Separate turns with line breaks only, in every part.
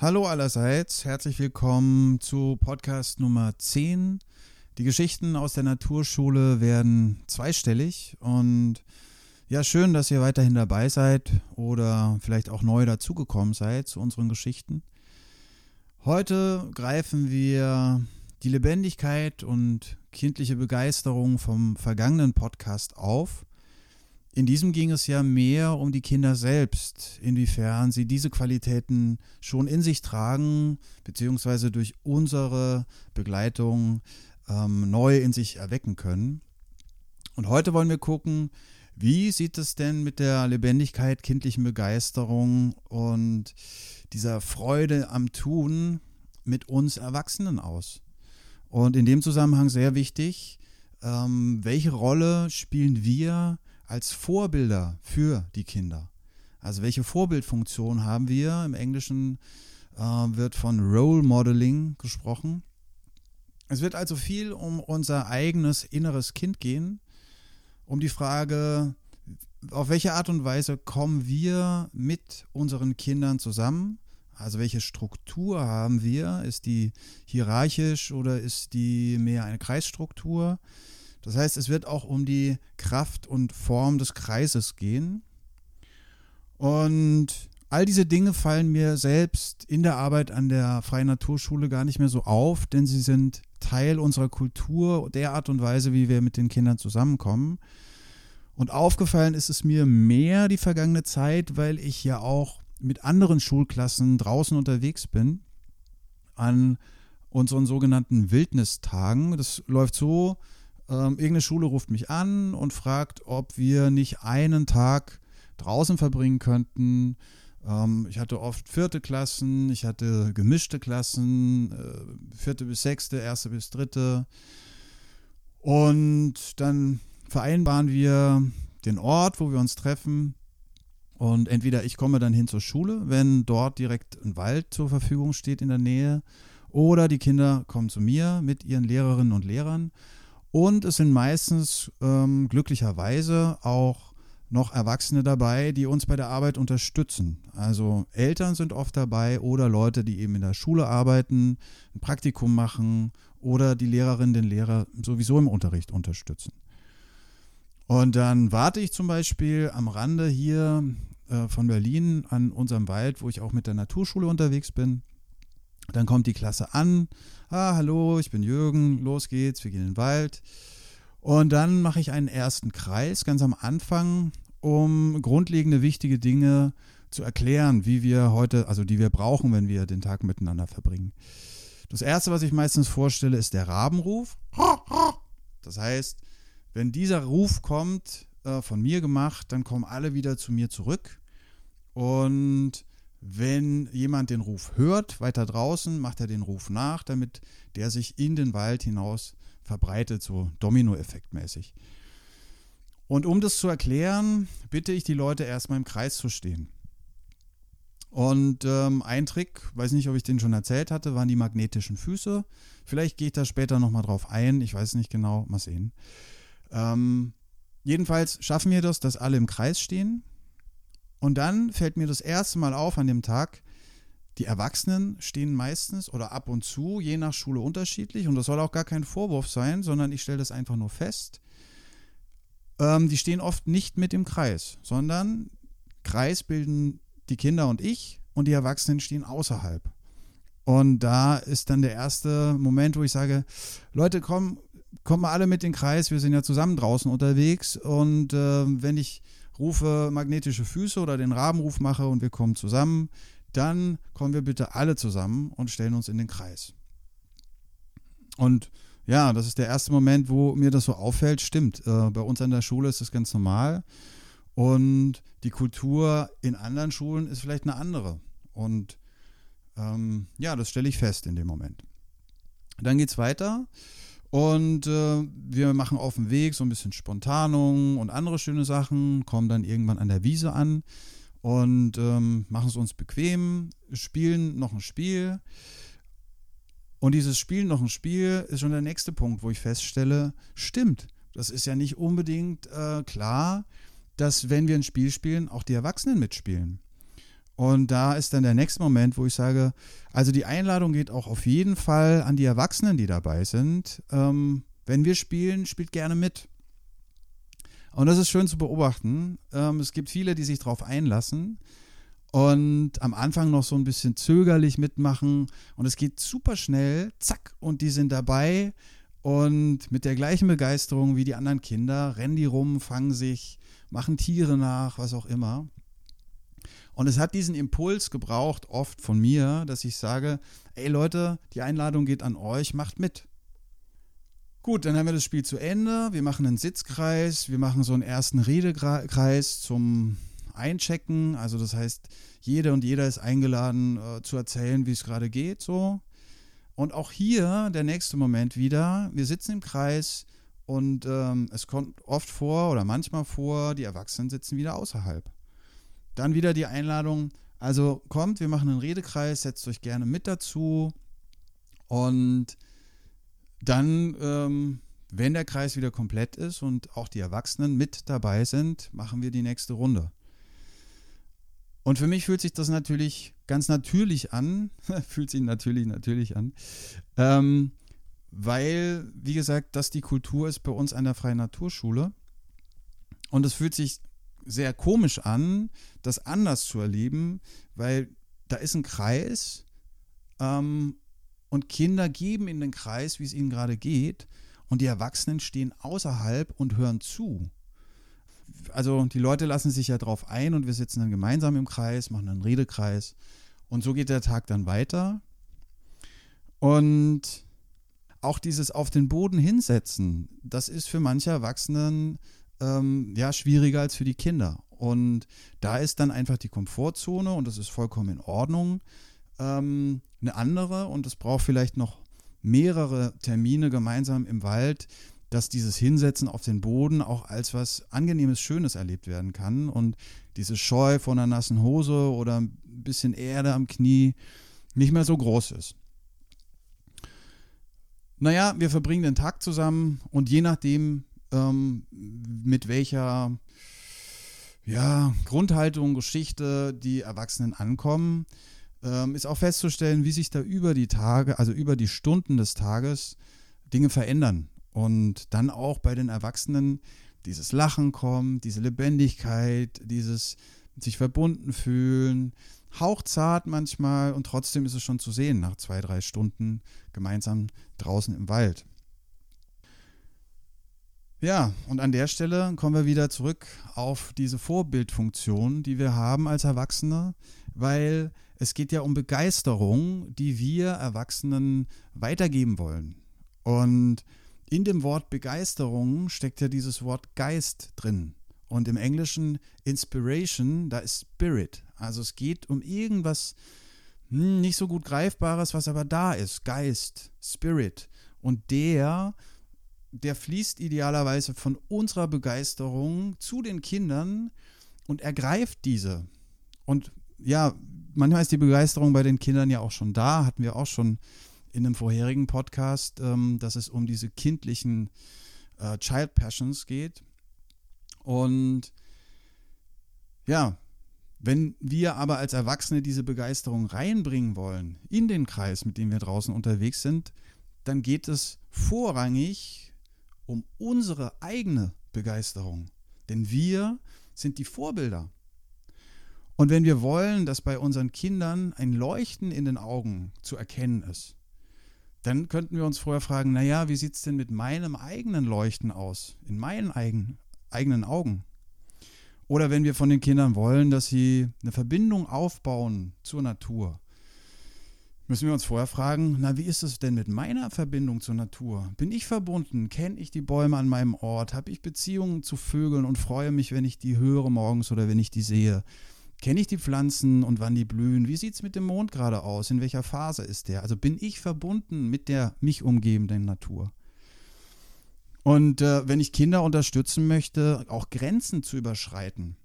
Hallo allerseits, herzlich willkommen zu Podcast Nummer 10. Die Geschichten aus der Naturschule werden zweistellig und ja, schön, dass ihr weiterhin dabei seid oder vielleicht auch neu dazugekommen seid zu unseren Geschichten. Heute greifen wir die Lebendigkeit und kindliche Begeisterung vom vergangenen Podcast auf. In diesem ging es ja mehr um die Kinder selbst, inwiefern sie diese Qualitäten schon in sich tragen, beziehungsweise durch unsere Begleitung ähm, neu in sich erwecken können. Und heute wollen wir gucken, wie sieht es denn mit der Lebendigkeit, kindlichen Begeisterung und dieser Freude am Tun mit uns Erwachsenen aus? Und in dem Zusammenhang sehr wichtig, ähm, welche Rolle spielen wir als Vorbilder für die Kinder? Also welche Vorbildfunktion haben wir? Im Englischen äh, wird von Role Modeling gesprochen. Es wird also viel um unser eigenes inneres Kind gehen, um die Frage, auf welche Art und Weise kommen wir mit unseren Kindern zusammen also welche Struktur haben wir? Ist die hierarchisch oder ist die mehr eine Kreisstruktur? Das heißt, es wird auch um die Kraft und Form des Kreises gehen. Und all diese Dinge fallen mir selbst in der Arbeit an der Freien Naturschule gar nicht mehr so auf, denn sie sind Teil unserer Kultur, der Art und Weise, wie wir mit den Kindern zusammenkommen. Und aufgefallen ist es mir mehr die vergangene Zeit, weil ich ja auch mit anderen Schulklassen draußen unterwegs bin an unseren sogenannten Wildnistagen. Das läuft so, ähm, irgendeine Schule ruft mich an und fragt, ob wir nicht einen Tag draußen verbringen könnten. Ähm, ich hatte oft vierte Klassen, ich hatte gemischte Klassen, äh, vierte bis sechste, erste bis dritte. Und dann vereinbaren wir den Ort, wo wir uns treffen. Und entweder ich komme dann hin zur Schule, wenn dort direkt ein Wald zur Verfügung steht in der Nähe, oder die Kinder kommen zu mir mit ihren Lehrerinnen und Lehrern. Und es sind meistens ähm, glücklicherweise auch noch Erwachsene dabei, die uns bei der Arbeit unterstützen. Also Eltern sind oft dabei oder Leute, die eben in der Schule arbeiten, ein Praktikum machen oder die Lehrerinnen den Lehrer sowieso im Unterricht unterstützen. Und dann warte ich zum Beispiel am Rande hier äh, von Berlin an unserem Wald, wo ich auch mit der Naturschule unterwegs bin. Dann kommt die Klasse an. Ah, hallo, ich bin Jürgen, los geht's, wir gehen in den Wald. Und dann mache ich einen ersten Kreis ganz am Anfang, um grundlegende wichtige Dinge zu erklären, wie wir heute, also die wir brauchen, wenn wir den Tag miteinander verbringen. Das erste, was ich meistens vorstelle, ist der Rabenruf. Das heißt, wenn dieser Ruf kommt, äh, von mir gemacht, dann kommen alle wieder zu mir zurück. Und wenn jemand den Ruf hört, weiter draußen, macht er den Ruf nach, damit der sich in den Wald hinaus verbreitet, so Domino-Effekt-mäßig. Und um das zu erklären, bitte ich die Leute erstmal im Kreis zu stehen. Und ähm, ein Trick, weiß nicht, ob ich den schon erzählt hatte, waren die magnetischen Füße. Vielleicht gehe ich da später nochmal drauf ein, ich weiß nicht genau, mal sehen. Ähm, Jedenfalls schaffen wir das, dass alle im Kreis stehen. Und dann fällt mir das erste Mal auf an dem Tag, die Erwachsenen stehen meistens oder ab und zu, je nach Schule unterschiedlich. Und das soll auch gar kein Vorwurf sein, sondern ich stelle das einfach nur fest. Ähm, die stehen oft nicht mit im Kreis, sondern Kreis bilden die Kinder und ich und die Erwachsenen stehen außerhalb. Und da ist dann der erste Moment, wo ich sage, Leute, komm, kommt mal alle mit in den Kreis, wir sind ja zusammen draußen unterwegs und äh, wenn ich rufe magnetische Füße oder den Rabenruf mache und wir kommen zusammen, dann kommen wir bitte alle zusammen und stellen uns in den Kreis. Und ja, das ist der erste Moment, wo mir das so auffällt. Stimmt, äh, bei uns an der Schule ist das ganz normal. Und die Kultur in anderen Schulen ist vielleicht eine andere. Und ähm, ja, das stelle ich fest in dem Moment. Dann geht es weiter. Und äh, wir machen auf dem Weg so ein bisschen Spontanung und andere schöne Sachen, kommen dann irgendwann an der Wiese an und ähm, machen es uns bequem, spielen noch ein Spiel. Und dieses Spielen noch ein Spiel ist schon der nächste Punkt, wo ich feststelle, stimmt, das ist ja nicht unbedingt äh, klar, dass wenn wir ein Spiel spielen, auch die Erwachsenen mitspielen. Und da ist dann der nächste Moment, wo ich sage, also die Einladung geht auch auf jeden Fall an die Erwachsenen, die dabei sind. Ähm, wenn wir spielen, spielt gerne mit. Und das ist schön zu beobachten. Ähm, es gibt viele, die sich darauf einlassen und am Anfang noch so ein bisschen zögerlich mitmachen. Und es geht super schnell, zack, und die sind dabei. Und mit der gleichen Begeisterung wie die anderen Kinder rennen die rum, fangen sich, machen Tiere nach, was auch immer. Und es hat diesen Impuls gebraucht, oft von mir, dass ich sage, ey Leute, die Einladung geht an euch, macht mit. Gut, dann haben wir das Spiel zu Ende. Wir machen einen Sitzkreis, wir machen so einen ersten Redekreis zum Einchecken. Also das heißt, jede und jeder ist eingeladen äh, zu erzählen, wie es gerade geht. So. Und auch hier der nächste Moment wieder. Wir sitzen im Kreis und ähm, es kommt oft vor oder manchmal vor, die Erwachsenen sitzen wieder außerhalb. Dann wieder die Einladung, also kommt, wir machen einen Redekreis, setzt euch gerne mit dazu. Und dann, ähm, wenn der Kreis wieder komplett ist und auch die Erwachsenen mit dabei sind, machen wir die nächste Runde. Und für mich fühlt sich das natürlich ganz natürlich an, fühlt sich natürlich natürlich an, ähm, weil, wie gesagt, das die Kultur ist bei uns an der Freien Naturschule. Und es fühlt sich sehr komisch an, das anders zu erleben, weil da ist ein Kreis ähm, und Kinder geben in den Kreis, wie es ihnen gerade geht, und die Erwachsenen stehen außerhalb und hören zu. Also die Leute lassen sich ja drauf ein und wir sitzen dann gemeinsam im Kreis, machen einen Redekreis und so geht der Tag dann weiter. Und auch dieses auf den Boden hinsetzen, das ist für manche Erwachsenen ähm, ja, schwieriger als für die Kinder. Und da ist dann einfach die Komfortzone und das ist vollkommen in Ordnung. Ähm, eine andere und es braucht vielleicht noch mehrere Termine gemeinsam im Wald, dass dieses Hinsetzen auf den Boden auch als was Angenehmes, Schönes erlebt werden kann und diese Scheu von einer nassen Hose oder ein bisschen Erde am Knie nicht mehr so groß ist. Naja, wir verbringen den Tag zusammen und je nachdem, ähm, mit welcher ja, Grundhaltung, Geschichte die Erwachsenen ankommen, ähm, ist auch festzustellen, wie sich da über die Tage, also über die Stunden des Tages Dinge verändern. Und dann auch bei den Erwachsenen dieses Lachen kommt, diese Lebendigkeit, dieses sich verbunden fühlen, hauchzart manchmal und trotzdem ist es schon zu sehen nach zwei, drei Stunden gemeinsam draußen im Wald. Ja, und an der Stelle kommen wir wieder zurück auf diese Vorbildfunktion, die wir haben als Erwachsene, weil es geht ja um Begeisterung, die wir Erwachsenen weitergeben wollen. Und in dem Wort Begeisterung steckt ja dieses Wort Geist drin. Und im Englischen Inspiration, da ist Spirit. Also es geht um irgendwas hm, nicht so gut Greifbares, was aber da ist. Geist, Spirit. Und der der fließt idealerweise von unserer Begeisterung zu den Kindern und ergreift diese. Und ja, manchmal ist die Begeisterung bei den Kindern ja auch schon da, hatten wir auch schon in einem vorherigen Podcast, ähm, dass es um diese kindlichen äh, Child Passions geht. Und ja, wenn wir aber als Erwachsene diese Begeisterung reinbringen wollen in den Kreis, mit dem wir draußen unterwegs sind, dann geht es vorrangig um unsere eigene Begeisterung. Denn wir sind die Vorbilder. Und wenn wir wollen, dass bei unseren Kindern ein Leuchten in den Augen zu erkennen ist, dann könnten wir uns vorher fragen, naja, wie sieht es denn mit meinem eigenen Leuchten aus, in meinen eigen, eigenen Augen? Oder wenn wir von den Kindern wollen, dass sie eine Verbindung aufbauen zur Natur, müssen wir uns vorher fragen, na, wie ist es denn mit meiner Verbindung zur Natur? Bin ich verbunden? Kenne ich die Bäume an meinem Ort? Habe ich Beziehungen zu Vögeln und freue mich, wenn ich die höre morgens oder wenn ich die sehe? Kenne ich die Pflanzen und wann die blühen? Wie sieht es mit dem Mond gerade aus? In welcher Phase ist der? Also bin ich verbunden mit der mich umgebenden Natur? Und äh, wenn ich Kinder unterstützen möchte, auch Grenzen zu überschreiten,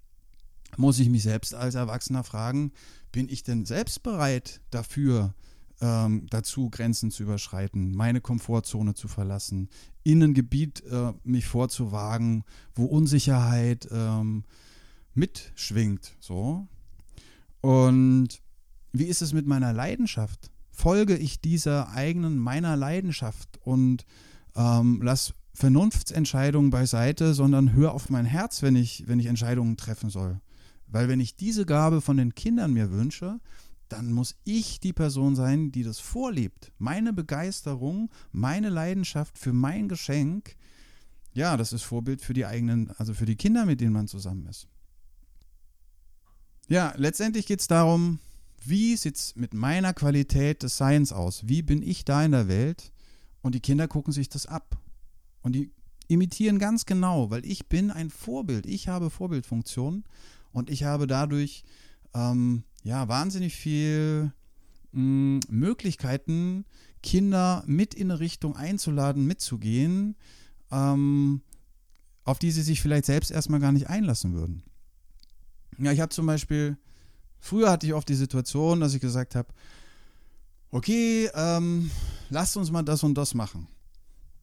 muss ich mich selbst als Erwachsener fragen, bin ich denn selbst bereit dafür, ähm, dazu, Grenzen zu überschreiten, meine Komfortzone zu verlassen, in ein Gebiet äh, mich vorzuwagen, wo Unsicherheit ähm, mitschwingt. So. Und wie ist es mit meiner Leidenschaft? Folge ich dieser eigenen, meiner Leidenschaft und ähm, lass Vernunftsentscheidungen beiseite, sondern hör auf mein Herz, wenn ich, wenn ich Entscheidungen treffen soll. Weil wenn ich diese Gabe von den Kindern mir wünsche, dann muss ich die Person sein, die das vorlebt. Meine Begeisterung, meine Leidenschaft für mein Geschenk, ja, das ist Vorbild für die eigenen, also für die Kinder, mit denen man zusammen ist. Ja, letztendlich geht es darum, wie sieht es mit meiner Qualität des Seins aus? Wie bin ich da in der Welt? Und die Kinder gucken sich das ab. Und die imitieren ganz genau, weil ich bin ein Vorbild. Ich habe Vorbildfunktionen und ich habe dadurch ähm, ja wahnsinnig viel mh, hm, Möglichkeiten, Kinder mit in eine Richtung einzuladen, mitzugehen, ähm, auf die sie sich vielleicht selbst erstmal gar nicht einlassen würden. Ja, ich habe zum Beispiel, früher hatte ich oft die Situation, dass ich gesagt habe, okay, ähm, lasst uns mal das und das machen.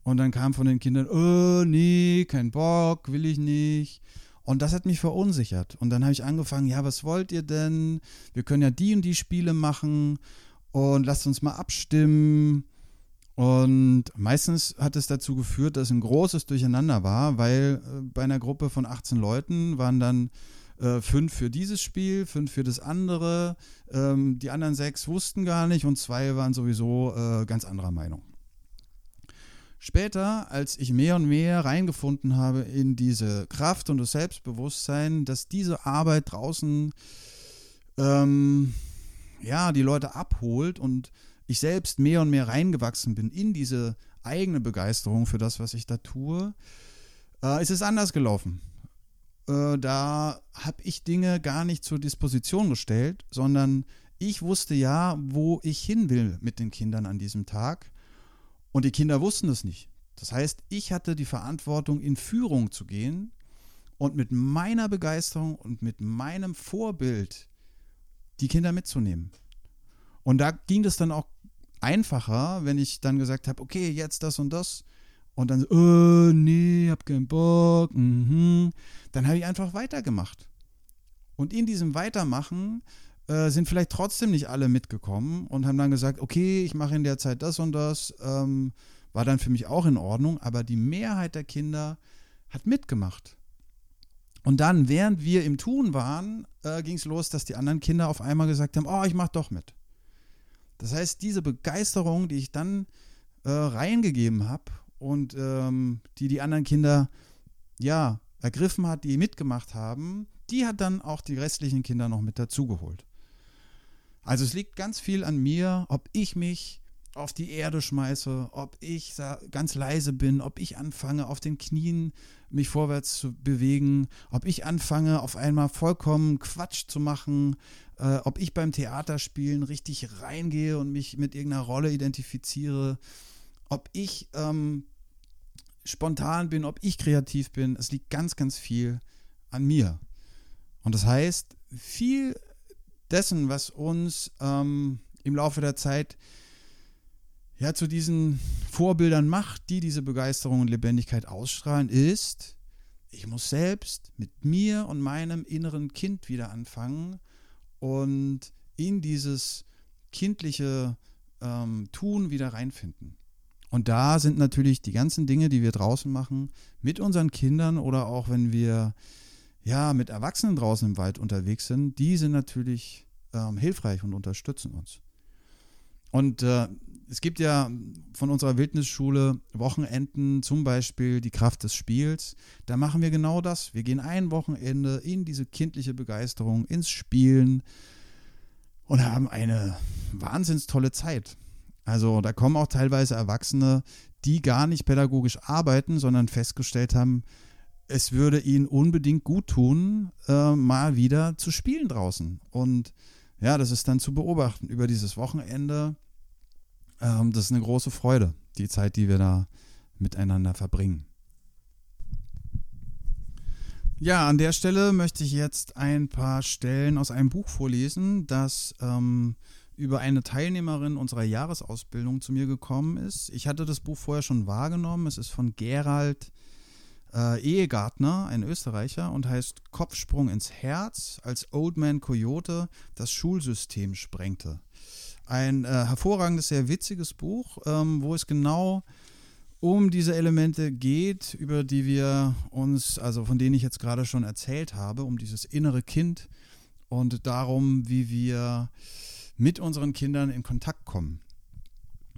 Und dann kam von den Kindern, oh nee, kein Bock, will ich nicht. Und das hat mich verunsichert. Und dann habe ich angefangen, ja, was wollt ihr denn? Wir können ja die und die Spiele machen und lasst uns mal abstimmen. Und meistens hat es dazu geführt, dass ein großes Durcheinander war, weil äh, bei einer Gruppe von 18 Leuten waren dann äh, fünf für dieses Spiel, fünf für das andere. Ähm, die anderen sechs wussten gar nicht und zwei waren sowieso äh, ganz anderer Meinung. Später, als ich mehr und mehr reingefunden habe in diese Kraft und das Selbstbewusstsein, dass diese Arbeit draußen ähm, ja die Leute abholt und ich selbst mehr und mehr reingewachsen bin in diese eigene Begeisterung für das, was ich da tue, äh, ist es anders gelaufen. Äh, da habe ich Dinge gar nicht zur Disposition gestellt, sondern ich wusste ja, wo ich hin will mit den Kindern an diesem Tag und die Kinder wussten es nicht. Das heißt, ich hatte die Verantwortung, in Führung zu gehen und mit meiner Begeisterung und mit meinem Vorbild die Kinder mitzunehmen. Und da ging es dann auch einfacher, wenn ich dann gesagt habe, okay, jetzt das und das. Und dann, oh, nee, hab keinen Bock. Mhm. Dann habe ich einfach weitergemacht. Und in diesem Weitermachen äh, sind vielleicht trotzdem nicht alle mitgekommen und haben dann gesagt, okay, ich mache in der Zeit das und das, ähm, war dann für mich auch in Ordnung, aber die Mehrheit der Kinder hat mitgemacht. Und dann, während wir im Tun waren, äh, ging es los, dass die anderen Kinder auf einmal gesagt haben, oh, ich mache doch mit. Das heißt, diese Begeisterung, die ich dann äh, reingegeben habe und ähm, die die anderen Kinder ja ergriffen hat, die mitgemacht haben, die hat dann auch die restlichen Kinder noch mit dazugeholt. Also es liegt ganz viel an mir, ob ich mich auf die Erde schmeiße, ob ich ganz leise bin, ob ich anfange, auf den Knien mich vorwärts zu bewegen, ob ich anfange, auf einmal vollkommen Quatsch zu machen, äh, ob ich beim Theaterspielen richtig reingehe und mich mit irgendeiner Rolle identifiziere, ob ich ähm, spontan bin, ob ich kreativ bin. Es liegt ganz, ganz viel an mir. Und das heißt, viel dessen, was uns ähm, im Laufe der Zeit ja zu diesen Vorbildern macht, die diese Begeisterung und Lebendigkeit ausstrahlen, ist, ich muss selbst mit mir und meinem inneren Kind wieder anfangen und in dieses kindliche ähm, Tun wieder reinfinden. Und da sind natürlich die ganzen Dinge, die wir draußen machen, mit unseren Kindern oder auch wenn wir ja, mit Erwachsenen draußen im Wald unterwegs sind, die sind natürlich ähm, hilfreich und unterstützen uns. Und äh, es gibt ja von unserer Wildnisschule Wochenenden, zum Beispiel die Kraft des Spiels. Da machen wir genau das. Wir gehen ein Wochenende in diese kindliche Begeisterung, ins Spielen und haben eine wahnsinns tolle Zeit. Also da kommen auch teilweise Erwachsene, die gar nicht pädagogisch arbeiten, sondern festgestellt haben, es würde ihnen unbedingt gut tun, äh, mal wieder zu spielen draußen. Und ja, das ist dann zu beobachten über dieses Wochenende. Ähm, das ist eine große Freude, die Zeit, die wir da miteinander verbringen. Ja, an der Stelle möchte ich jetzt ein paar Stellen aus einem Buch vorlesen, das ähm, über eine Teilnehmerin unserer Jahresausbildung zu mir gekommen ist. Ich hatte das Buch vorher schon wahrgenommen. Es ist von Gerald äh, Ehegartner, ein Österreicher, und heißt Kopfsprung ins Herz, als Old Man Coyote das Schulsystem sprengte. Ein äh, hervorragendes, sehr witziges Buch, ähm, wo es genau um diese Elemente geht, über die wir uns, also von denen ich jetzt gerade schon erzählt habe, um dieses innere Kind und darum, wie wir mit unseren Kindern in Kontakt kommen.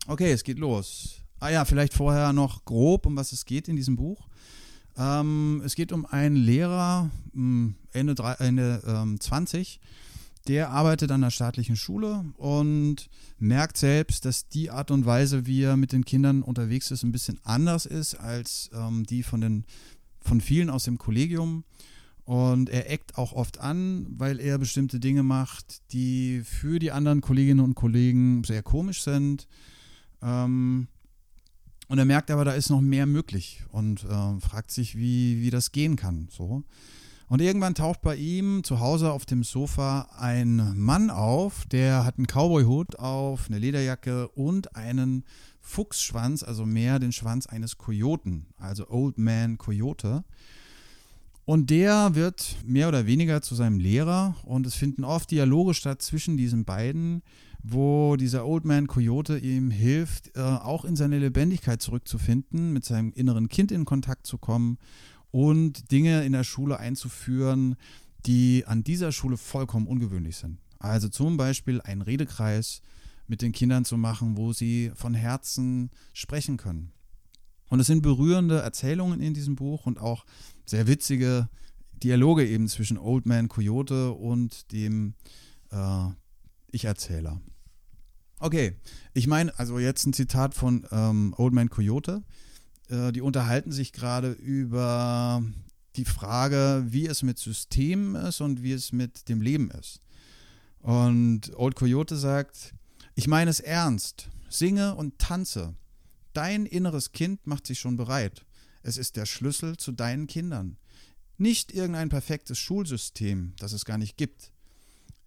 Okay, es geht los. Ah ja, vielleicht vorher noch grob, um was es geht in diesem Buch. Ähm, es geht um einen Lehrer, hm, Ende, drei, Ende ähm, 20, der arbeitet an der staatlichen Schule und merkt selbst, dass die Art und Weise, wie er mit den Kindern unterwegs ist, ein bisschen anders ist als ähm, die von, den, von vielen aus dem Kollegium. Und er eckt auch oft an, weil er bestimmte Dinge macht, die für die anderen Kolleginnen und Kollegen sehr komisch sind. Ähm, und er merkt aber, da ist noch mehr möglich und äh, fragt sich, wie, wie das gehen kann. So. Und irgendwann taucht bei ihm zu Hause auf dem Sofa ein Mann auf, der hat einen Cowboy-Hut auf, eine Lederjacke und einen Fuchsschwanz, also mehr den Schwanz eines Kojoten, also Old Man Coyote. Und der wird mehr oder weniger zu seinem Lehrer und es finden oft Dialoge statt zwischen diesen beiden, wo dieser Old Man Coyote ihm hilft, äh, auch in seine Lebendigkeit zurückzufinden, mit seinem inneren Kind in Kontakt zu kommen und Dinge in der Schule einzuführen, die an dieser Schule vollkommen ungewöhnlich sind. Also zum Beispiel einen Redekreis mit den Kindern zu machen, wo sie von Herzen sprechen können. Und es sind berührende Erzählungen in diesem Buch und auch sehr witzige Dialoge eben zwischen Old Man Coyote und dem äh, Ich-Erzähler. Okay, ich meine, also jetzt ein Zitat von ähm, Old Man Coyote. Äh, die unterhalten sich gerade über die Frage, wie es mit Systemen ist und wie es mit dem Leben ist. Und Old Coyote sagt, ich meine es ernst, singe und tanze. Dein inneres Kind macht sich schon bereit. Es ist der Schlüssel zu deinen Kindern. Nicht irgendein perfektes Schulsystem, das es gar nicht gibt.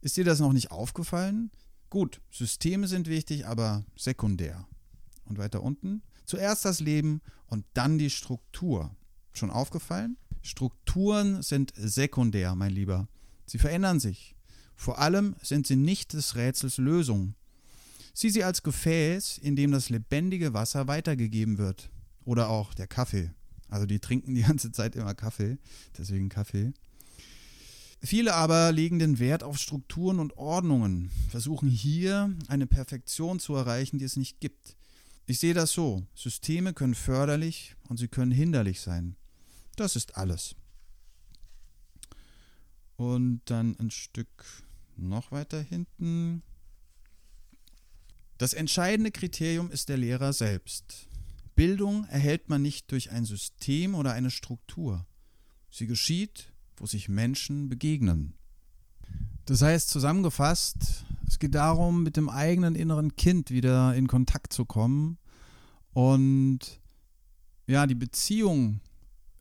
Ist dir das noch nicht aufgefallen? Gut, Systeme sind wichtig, aber sekundär. Und weiter unten, Zuerst das Leben und dann die Struktur. Schon aufgefallen? Strukturen sind sekundär, mein Lieber. Sie verändern sich. Vor allem sind sie nicht des Rätsels Lösung. Sieh sie als Gefäß, in dem das lebendige Wasser weitergegeben wird. Oder auch der Kaffee. Also die trinken die ganze Zeit immer Kaffee, deswegen Kaffee. Viele aber legen den Wert auf Strukturen und Ordnungen, versuchen hier eine Perfektion zu erreichen, die es nicht gibt. Ich sehe das so. Systeme können förderlich und sie können hinderlich sein. Das ist alles. Und dann ein Stück noch weiter hinten. Das entscheidende Kriterium ist der Lehrer selbst. Bildung erhält man nicht durch ein System oder eine Struktur. Sie geschieht, wo sich Menschen begegnen. Das heißt zusammengefasst, es geht darum, mit dem eigenen inneren Kind wieder in Kontakt zu kommen und ja, die Beziehung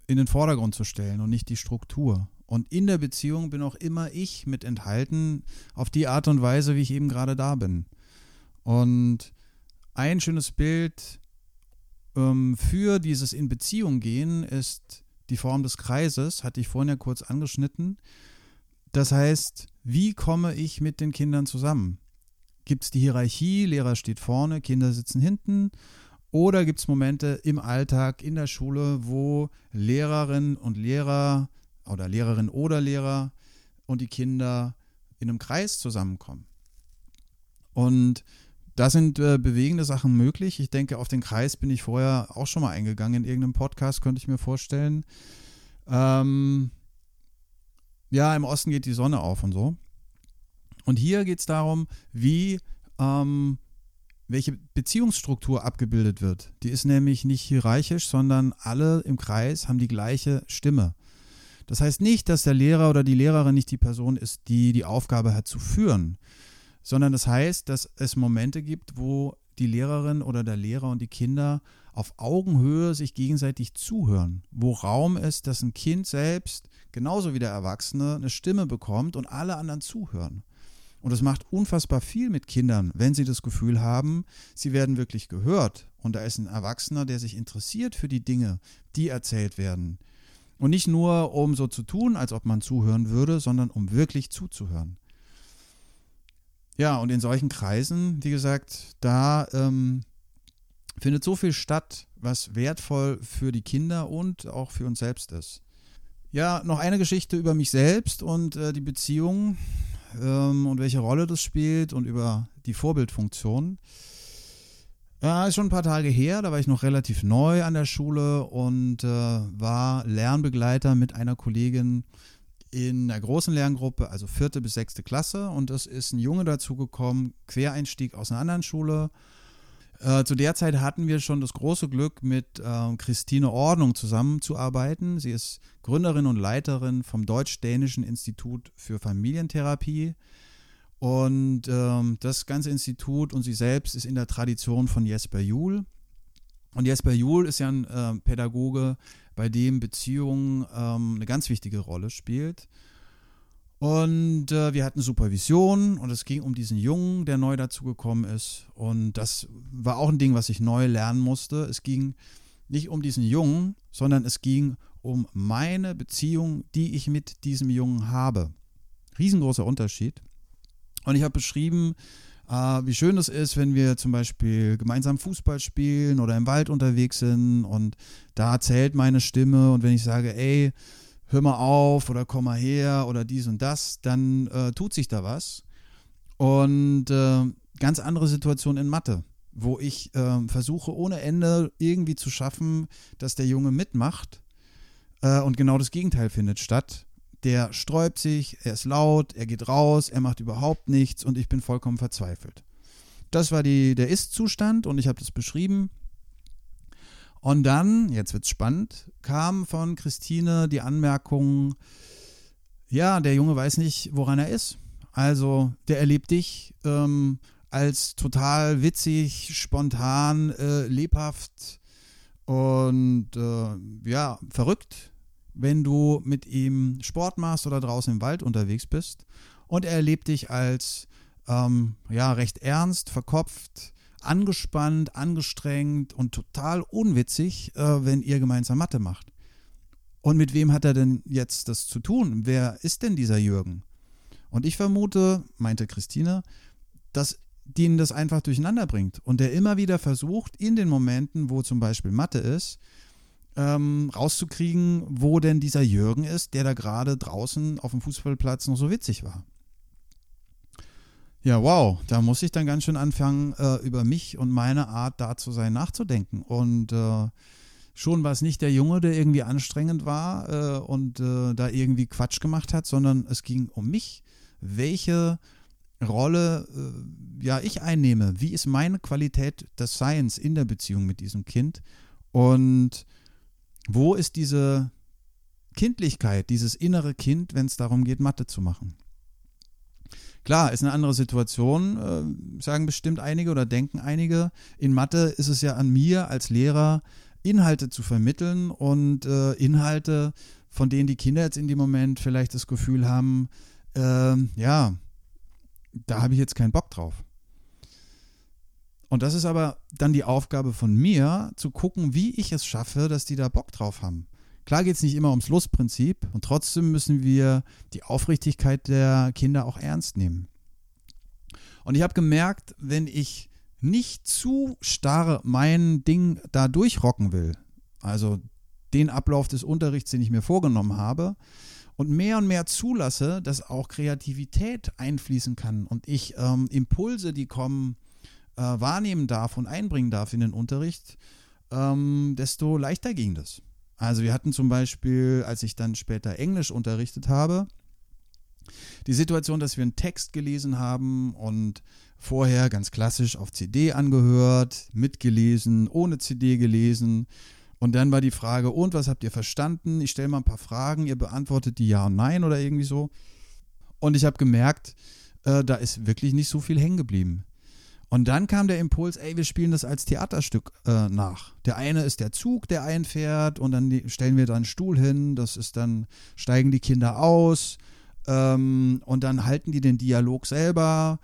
in den Vordergrund zu stellen und nicht die Struktur. Und in der Beziehung bin auch immer ich mit enthalten, auf die Art und Weise, wie ich eben gerade da bin. Und ein schönes Bild ähm, für dieses in Beziehung gehen ist die Form des Kreises, hatte ich vorhin ja kurz angeschnitten. Das heißt, wie komme ich mit den Kindern zusammen? Gibt es die Hierarchie, Lehrer steht vorne, Kinder sitzen hinten? Oder gibt es Momente im Alltag, in der Schule, wo Lehrerinnen und Lehrer oder Lehrerin oder Lehrer und die Kinder in einem Kreis zusammenkommen? Und da sind äh, bewegende Sachen möglich. Ich denke, auf den Kreis bin ich vorher auch schon mal eingegangen in irgendeinem Podcast, könnte ich mir vorstellen. Ähm, ja, im Osten geht die Sonne auf und so. Und hier geht es darum, wie, ähm, welche Beziehungsstruktur abgebildet wird. Die ist nämlich nicht hierarchisch, sondern alle im Kreis haben die gleiche Stimme. Das heißt nicht, dass der Lehrer oder die Lehrerin nicht die Person ist, die die Aufgabe hat zu führen, sondern das heißt, dass es Momente gibt, wo die Lehrerin oder der Lehrer und die Kinder auf Augenhöhe sich gegenseitig zuhören, wo Raum ist, dass ein Kind selbst, genauso wie der Erwachsene, eine Stimme bekommt und alle anderen zuhören. Und es macht unfassbar viel mit Kindern, wenn sie das Gefühl haben, sie werden wirklich gehört. Und da ist ein Erwachsener, der sich interessiert für die Dinge, die erzählt werden. Und nicht nur, um so zu tun, als ob man zuhören würde, sondern um wirklich zuzuhören. Ja, und in solchen Kreisen, wie gesagt, da ähm, findet so viel statt, was wertvoll für die Kinder und auch für uns selbst ist. Ja, noch eine Geschichte über mich selbst und äh, die Beziehung ähm, und welche Rolle das spielt und über die Vorbildfunktion. Ja, ist schon ein paar Tage her, da war ich noch relativ neu an der Schule und äh, war Lernbegleiter mit einer Kollegin in einer großen Lerngruppe, also vierte bis sechste Klasse. Und es ist ein Junge dazugekommen, Quereinstieg aus einer anderen Schule. Äh, zu der Zeit hatten wir schon das große Glück, mit äh, Christine Ordnung zusammenzuarbeiten. Sie ist Gründerin und Leiterin vom Deutsch-Dänischen Institut für Familientherapie. Und ähm, das ganze Institut und sie selbst ist in der Tradition von Jesper Juhl. Und Jesper Juhl ist ja ein äh, Pädagoge, bei dem Beziehung ähm, eine ganz wichtige Rolle spielt. Und äh, wir hatten Supervision und es ging um diesen Jungen, der neu dazugekommen ist. Und das war auch ein Ding, was ich neu lernen musste. Es ging nicht um diesen Jungen, sondern es ging um meine Beziehung, die ich mit diesem Jungen habe. Riesengroßer Unterschied. Und ich habe beschrieben, äh, wie schön es ist, wenn wir zum Beispiel gemeinsam Fußball spielen oder im Wald unterwegs sind und da zählt meine Stimme und wenn ich sage, ey, hör mal auf oder komm mal her oder dies und das, dann äh, tut sich da was. Und äh, ganz andere Situation in Mathe, wo ich versuche ohne Ende irgendwie zu schaffen, dass der Junge mitmacht und genau das Gegenteil findet statt der sträubt sich, er ist laut, er geht raus, er macht überhaupt nichts und ich bin vollkommen verzweifelt. Das war die, der Ist-Zustand und ich habe das beschrieben. Und dann, jetzt wird es spannend, kam von Christine die Anmerkung, ja, der Junge weiß nicht, woran er ist. Also, der erlebt dich ähm, als total witzig, spontan, äh, lebhaft und äh, ja, verrückt wenn du mit ihm Sport machst oder draußen im Wald unterwegs bist und er erlebt dich als ähm, ja, recht ernst, verkopft, angespannt, angestrengt und total unwitzig, äh, wenn ihr gemeinsam Mathe macht. Und mit wem hat er denn jetzt das zu tun? Wer ist denn dieser Jürgen? Und ich vermute, meinte Christine, dass ihn das einfach durcheinander bringt und der immer wieder versucht, in den Momenten, wo zum Beispiel Mathe ist, ähm, rauszukriegen, wo denn dieser Jürgen ist, der da gerade draußen auf dem Fußballplatz noch so witzig war. Ja, wow, da muss ich dann ganz schön anfangen, äh, über mich und meine Art da zu sein nachzudenken. Und äh, schon war es nicht der Junge, der irgendwie anstrengend war äh, und äh, da irgendwie Quatsch gemacht hat, sondern es ging um mich. Welche Rolle äh, ja ich einnehme? Wie ist meine Qualität des Seins in der Beziehung mit diesem Kind? Und wo ist diese Kindlichkeit, dieses innere Kind, wenn es darum geht, Mathe zu machen? Klar, ist eine andere Situation, äh, sagen bestimmt einige oder denken einige. In Mathe ist es ja an mir als Lehrer, Inhalte zu vermitteln und äh, Inhalte, von denen die Kinder jetzt in dem Moment vielleicht das Gefühl haben, äh, ja, da habe ich jetzt keinen Bock drauf. Und das ist aber dann die Aufgabe von mir, zu gucken, wie ich es schaffe, dass die da Bock drauf haben. Klar geht es nicht immer ums Lustprinzip und trotzdem müssen wir die Aufrichtigkeit der Kinder auch ernst nehmen. Und ich habe gemerkt, wenn ich nicht zu starr mein Ding da durchrocken will, also den Ablauf des Unterrichts, den ich mir vorgenommen habe, und mehr und mehr zulasse, dass auch Kreativität einfließen kann und ich ähm, Impulse, die kommen, äh, wahrnehmen darf und einbringen darf in den Unterricht, ähm, desto leichter ging das. Also wir hatten zum Beispiel, als ich dann später Englisch unterrichtet habe, die Situation, dass wir einen Text gelesen haben und vorher ganz klassisch auf CD angehört, mitgelesen, ohne CD gelesen. Und dann war die Frage, und was habt ihr verstanden? Ich stelle mal ein paar Fragen, ihr beantwortet die Ja und Nein oder irgendwie so. Und ich habe gemerkt, äh, da ist wirklich nicht so viel hängen geblieben. Und dann kam der Impuls, ey, wir spielen das als Theaterstück äh, nach. Der eine ist der Zug, der einfährt und dann stellen wir da einen Stuhl hin, das ist dann, steigen die Kinder aus ähm, und dann halten die den Dialog selber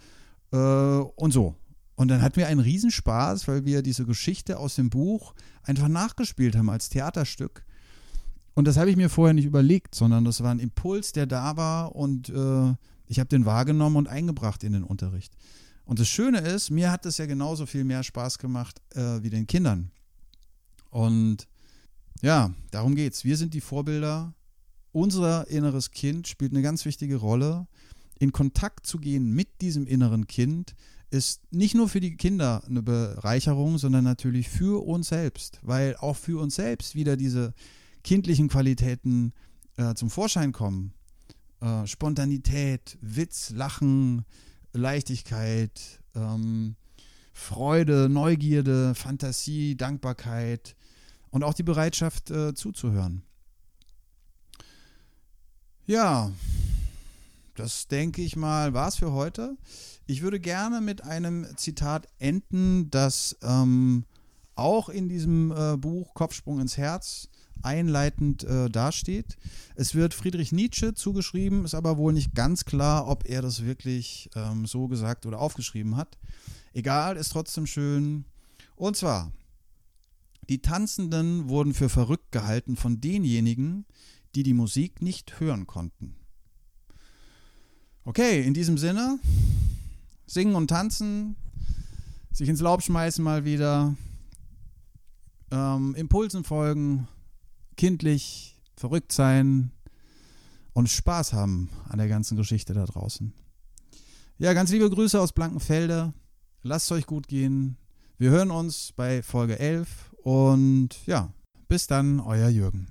äh, und so. Und dann hatten wir einen Riesenspaß, weil wir diese Geschichte aus dem Buch einfach nachgespielt haben als Theaterstück. Und das habe ich mir vorher nicht überlegt, sondern das war ein Impuls, der da war und äh, ich habe den wahrgenommen und eingebracht in den Unterricht. Und das Schöne ist, mir hat es ja genauso viel mehr Spaß gemacht äh, wie den Kindern. Und ja, darum geht's. Wir sind die Vorbilder. Unser inneres Kind spielt eine ganz wichtige Rolle. In Kontakt zu gehen mit diesem inneren Kind ist nicht nur für die Kinder eine Bereicherung, sondern natürlich für uns selbst, weil auch für uns selbst wieder diese kindlichen Qualitäten äh, zum Vorschein kommen. Äh, Spontanität, Witz, Lachen, Leichtigkeit, ähm, Freude, Neugierde, Fantasie, Dankbarkeit und auch die Bereitschaft äh, zuzuhören. Ja, das denke ich mal, war es für heute. Ich würde gerne mit einem Zitat enden, das ähm, auch in diesem äh, Buch Kopfsprung ins Herz einleitend äh, dasteht. Es wird Friedrich Nietzsche zugeschrieben, ist aber wohl nicht ganz klar, ob er das wirklich ähm, so gesagt oder aufgeschrieben hat. Egal, ist trotzdem schön. Und zwar, die Tanzenden wurden für verrückt gehalten von denjenigen, die die Musik nicht hören konnten. Okay, in diesem Sinne, singen und tanzen, sich ins Laub schmeißen mal wieder, ähm, Impulsen folgen, kindlich, verrückt sein und Spaß haben an der ganzen Geschichte da draußen. Ja, ganz liebe Grüße aus Blankenfelde. Lasst es euch gut gehen. Wir hören uns bei Folge 11 und ja, bis dann, euer Jürgen.